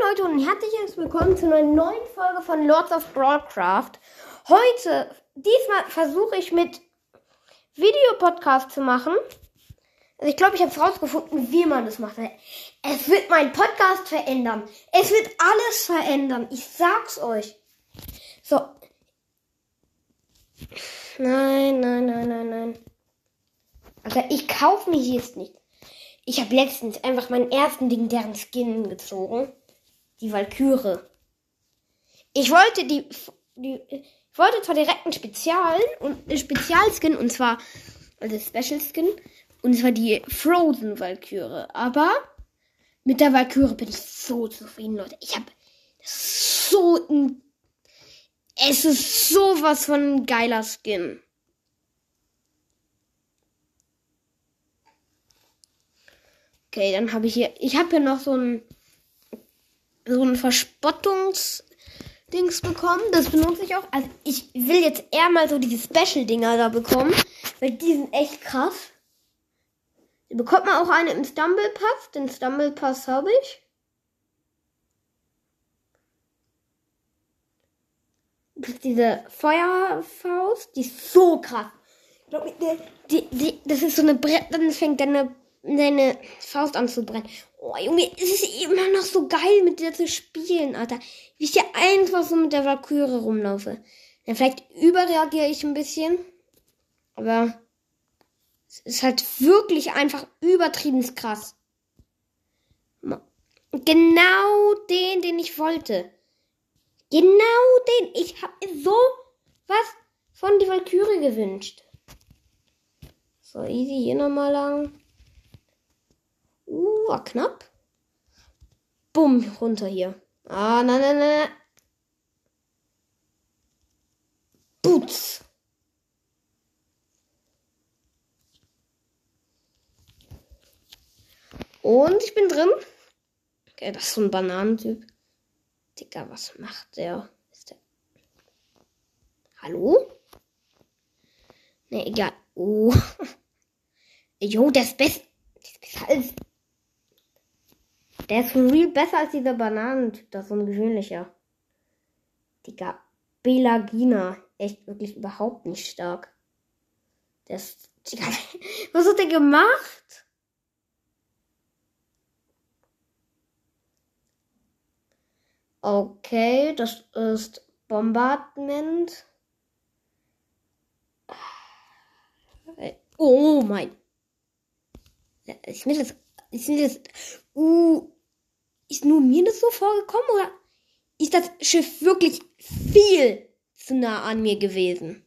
Leute und herzliches Willkommen zu einer neuen Folge von Lords of Broadcraft. Heute, diesmal versuche ich mit Videopodcast zu machen. Also ich glaube, ich habe es rausgefunden, wie man das macht. Es wird meinen Podcast verändern. Es wird alles verändern. Ich sag's euch. So. Nein, nein, nein, nein, nein. Also ich kaufe mich jetzt nicht. Ich habe letztens einfach meinen ersten legendären Skin gezogen. Die Valkyrie. Ich wollte die, die ich wollte zwar direkt einen Spezial und einen Spezialskin und zwar also Special Skin und zwar die Frozen Valkyrie, aber mit der Valkyrie bin ich so zufrieden, Leute. Ich habe so ein es ist sowas von ein geiler Skin. Okay, dann habe ich hier. Ich habe hier noch so ein. So ein Verspottungsdings bekommen. Das benutze ich auch. Also ich will jetzt eher mal so diese Special-Dinger da bekommen. Weil die sind echt krass. Die bekommt man auch eine im Stumble Pass. Den Stumble Pass habe ich. Diese Feuerfaust. Die ist so krass. Die, die, das ist so eine Brett. Dann fängt deine seine Faust anzubrennen. Oh, Junge, es ist immer noch so geil, mit der zu spielen, Alter. Wie ich hier einfach so mit der Valkyrie rumlaufe. Ja, vielleicht überreagiere ich ein bisschen. Aber es ist halt wirklich einfach übertrieben krass. Genau den, den ich wollte. Genau den. Ich habe so was von die Valkyrie gewünscht. So, easy hier nochmal lang. War knapp. Bumm, runter hier. Ah, nein, nein, nein. Boots. Und ich bin drin. Okay, das ist so ein Bananentyp. Digga, was macht der? Ist der. Hallo? Ne, egal. Oh. Jo. Der ist besser als der ist for real besser als dieser Bananentyp. Das ist so ein gewöhnlicher. Digga, Belagina. Echt wirklich überhaupt nicht stark. Der ist. Digga, was hat der gemacht? Okay, das ist Bombardment. Oh mein. Ich mir das. Ich mir das. Uh, ist nur mir das so vorgekommen oder ist das Schiff wirklich viel zu nah an mir gewesen?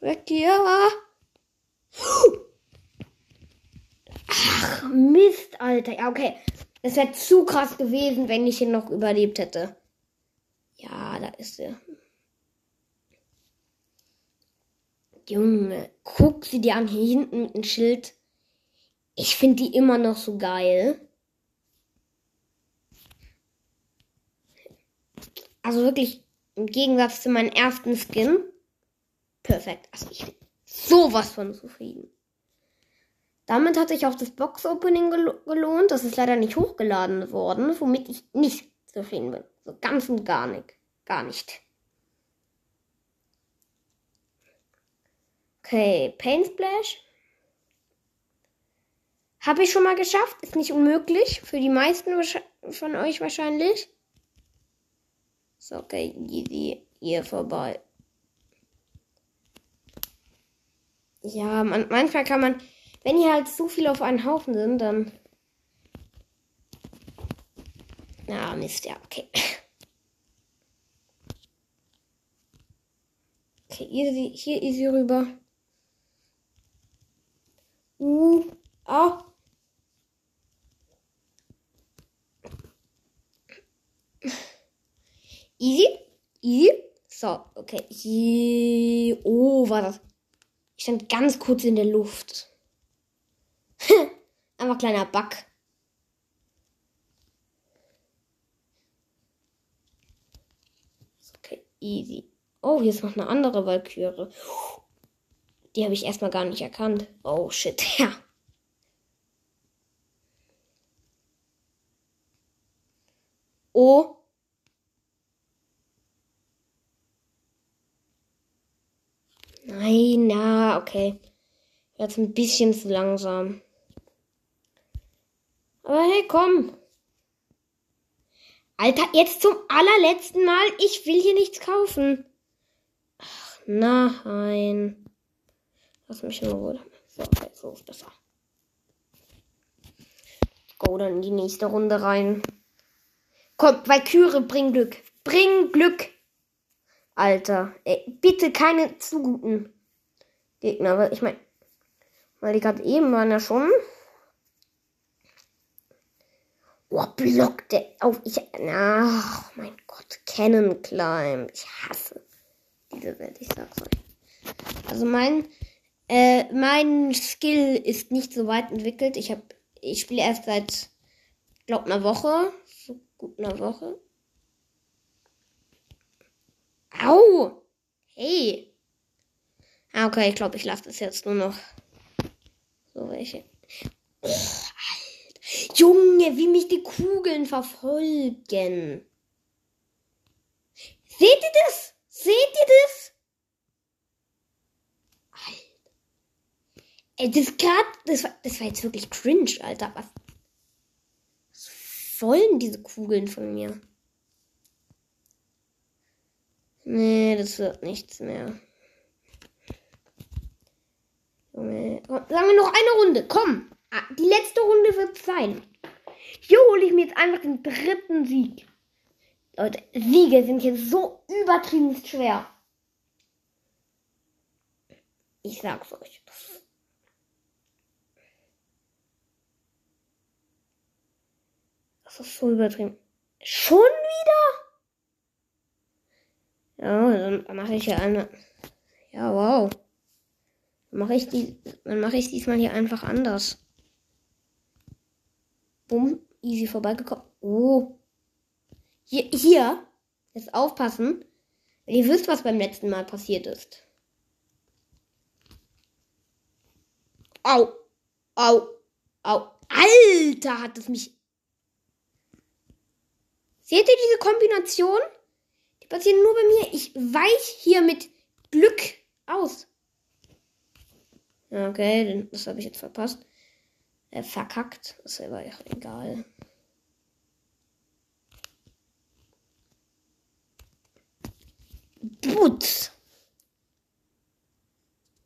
Weg hier. Ach, Mist, Alter. Ja, okay. Es wäre zu krass gewesen, wenn ich ihn noch überlebt hätte. Ja, da ist er. Junge, guck sie dir an hier hinten mit dem Schild. Ich finde die immer noch so geil. Also wirklich im Gegensatz zu meinem ersten Skin. Perfekt. Also ich bin sowas von zufrieden. Damit hat sich auch das Box-Opening gel gelohnt. Das ist leider nicht hochgeladen worden, womit ich nicht zufrieden bin. So ganz und gar nicht. Gar nicht. Okay, Paint Splash. Habe ich schon mal geschafft. Ist nicht unmöglich. Für die meisten von euch wahrscheinlich. So, okay, easy. Hier vorbei. Ja, man, manchmal kann man, wenn hier halt zu viel auf einen Haufen sind, dann. Ja, Mist, ja, okay. Okay, easy, hier easy rüber. A. Easy, easy. So, okay. Hier. Oh, war das. Ich stand ganz kurz in der Luft. Einfach kleiner Bug. Okay, easy. Oh, hier ist noch eine andere Valkyrie. die habe ich erstmal gar nicht erkannt. Oh shit, ja. Oh. Nein, na, okay. Jetzt ein bisschen zu langsam. Aber hey, komm. Alter, jetzt zum allerletzten Mal. Ich will hier nichts kaufen. Ach, nein. Lass mich in Ruhe. So, okay, so ist besser. Go dann in die nächste Runde rein. Komm, Valkyrie, bring Glück. Bring Glück. Alter, ey, bitte keine zu guten Gegner. Weil ich meine, weil die gerade eben waren ja schon. Oh, Block der auf. Ich. Ach, mein Gott. Cannon Climb. Ich hasse diese Welt, ich sag's euch. Also mein. Äh, mein Skill ist nicht so weit entwickelt. Ich hab. Ich spiele erst seit, glaub, einer Woche. Gut einer Woche. Au! Hey! Ah, okay, ich glaube, ich lasse das jetzt nur noch. So welche. Oh, Junge, wie mich die Kugeln verfolgen. Seht ihr das? Seht ihr das? Alter. Ey, das grad, das war, das war jetzt wirklich cringe, Alter. Was wollen diese Kugeln von mir? Nee, das wird nichts mehr. Junge, sagen wir noch eine Runde. Komm. Ah, die letzte Runde wird sein. Hier hole ich mir jetzt einfach den dritten Sieg. Leute, Siege sind hier so übertrieben schwer. Ich sag's euch. Das ist so übertrieben. Schon wieder? Ja, dann mache ich ja eine. Ja, wow. Dann mache ich die. Mache ich diesmal hier einfach anders. Bumm, easy vorbeigekommen. Oh. Hier, hier. Jetzt aufpassen. Ihr wisst, was beim letzten Mal passiert ist. Au. Au. Au. Alter, hat es mich. Seht ihr diese Kombination? Die passiert nur bei mir. Ich weich hier mit Glück aus. Okay, das habe ich jetzt verpasst äh, verkackt. Das war ja egal. Putz.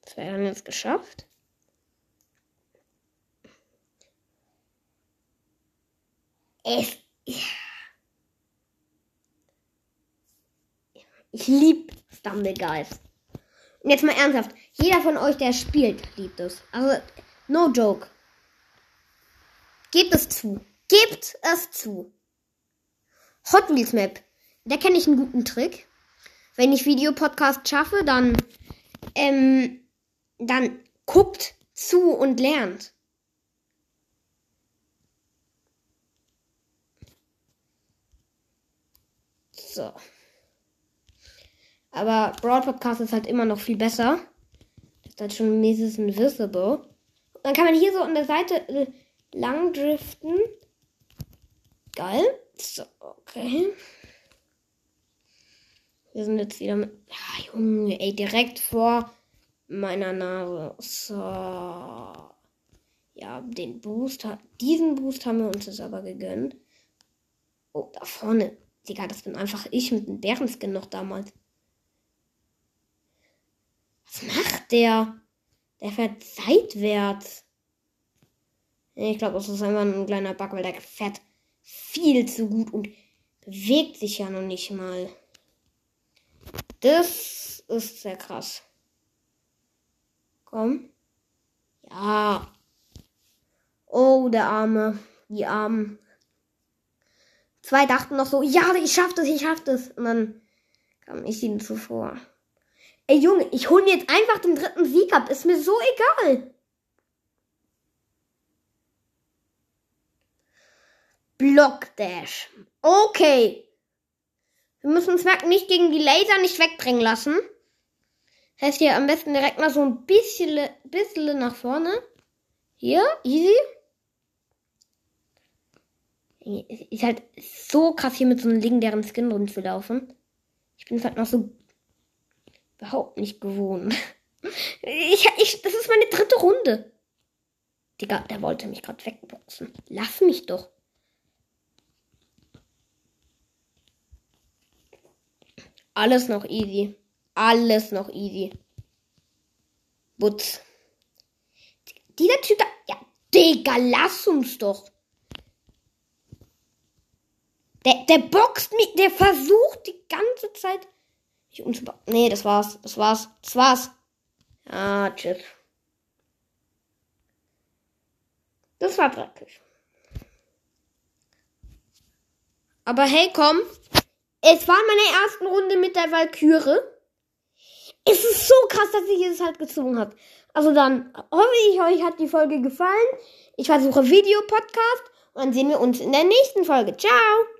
Das wäre dann jetzt geschafft. Es, ja. Ich lieb Stumbleguys. Und jetzt mal ernsthaft. Jeder von euch, der spielt, liebt es. Also, no joke. Gebt es zu. Gebt es zu. Hot Wheels Map. Da kenne ich einen guten Trick. Wenn ich Videopodcast schaffe, dann, ähm, dann guckt zu und lernt. So. Aber Broad Podcast ist halt immer noch viel besser. Das ist halt schon mäßig invisible. Dann kann man hier so an der Seite äh, lang driften. Geil. So, okay. Wir sind jetzt wieder mit. Ja, Junge, ey, direkt vor meiner Nase. So. Ja, den Boost. Diesen Boost haben wir uns jetzt aber gegönnt. Oh, da vorne. Digga, das bin einfach ich mit dem Bärenskin noch damals. Was macht der? Der fährt seitwärts. Ich glaube, das ist einfach ein kleiner Bug, weil der fährt viel zu gut und bewegt sich ja noch nicht mal. Das ist sehr krass. Komm. Ja. Oh, der Arme. Die Armen. Zwei dachten noch so, ja, ich schaff das, ich schaff das. Und dann kam ich ihnen zuvor. Ey Junge, ich hole mir jetzt einfach den dritten Sieg ab. Ist mir so egal. Blockdash. Okay. Wir müssen uns merken, nicht gegen die Laser nicht wegbringen lassen. Heißt hier am besten direkt mal so ein bisschen, bisschen nach vorne. Hier, easy. Ist halt so krass hier mit so einem legendären Skin rumzulaufen. Ich bin halt noch so überhaupt nicht gewohnt. Ich, ich, das ist meine dritte Runde. Digga, der wollte mich gerade wegboxen. Lass mich doch. Alles noch easy. Alles noch easy. Butz. Dieser Typ da. Ja, Digga, lass uns doch. Der, der boxt mich, der versucht die ganze Zeit. Ich nee, das war's. Das war's. Das war's. Ah, tschüss. Das war dreckig. Aber hey, komm. Es war meine erste Runde mit der Valkyrie. Es ist so krass, dass ich es halt gezogen habe. Also dann hoffe ich, euch hat die Folge gefallen. Ich versuche Videopodcast und dann sehen wir uns in der nächsten Folge. Ciao!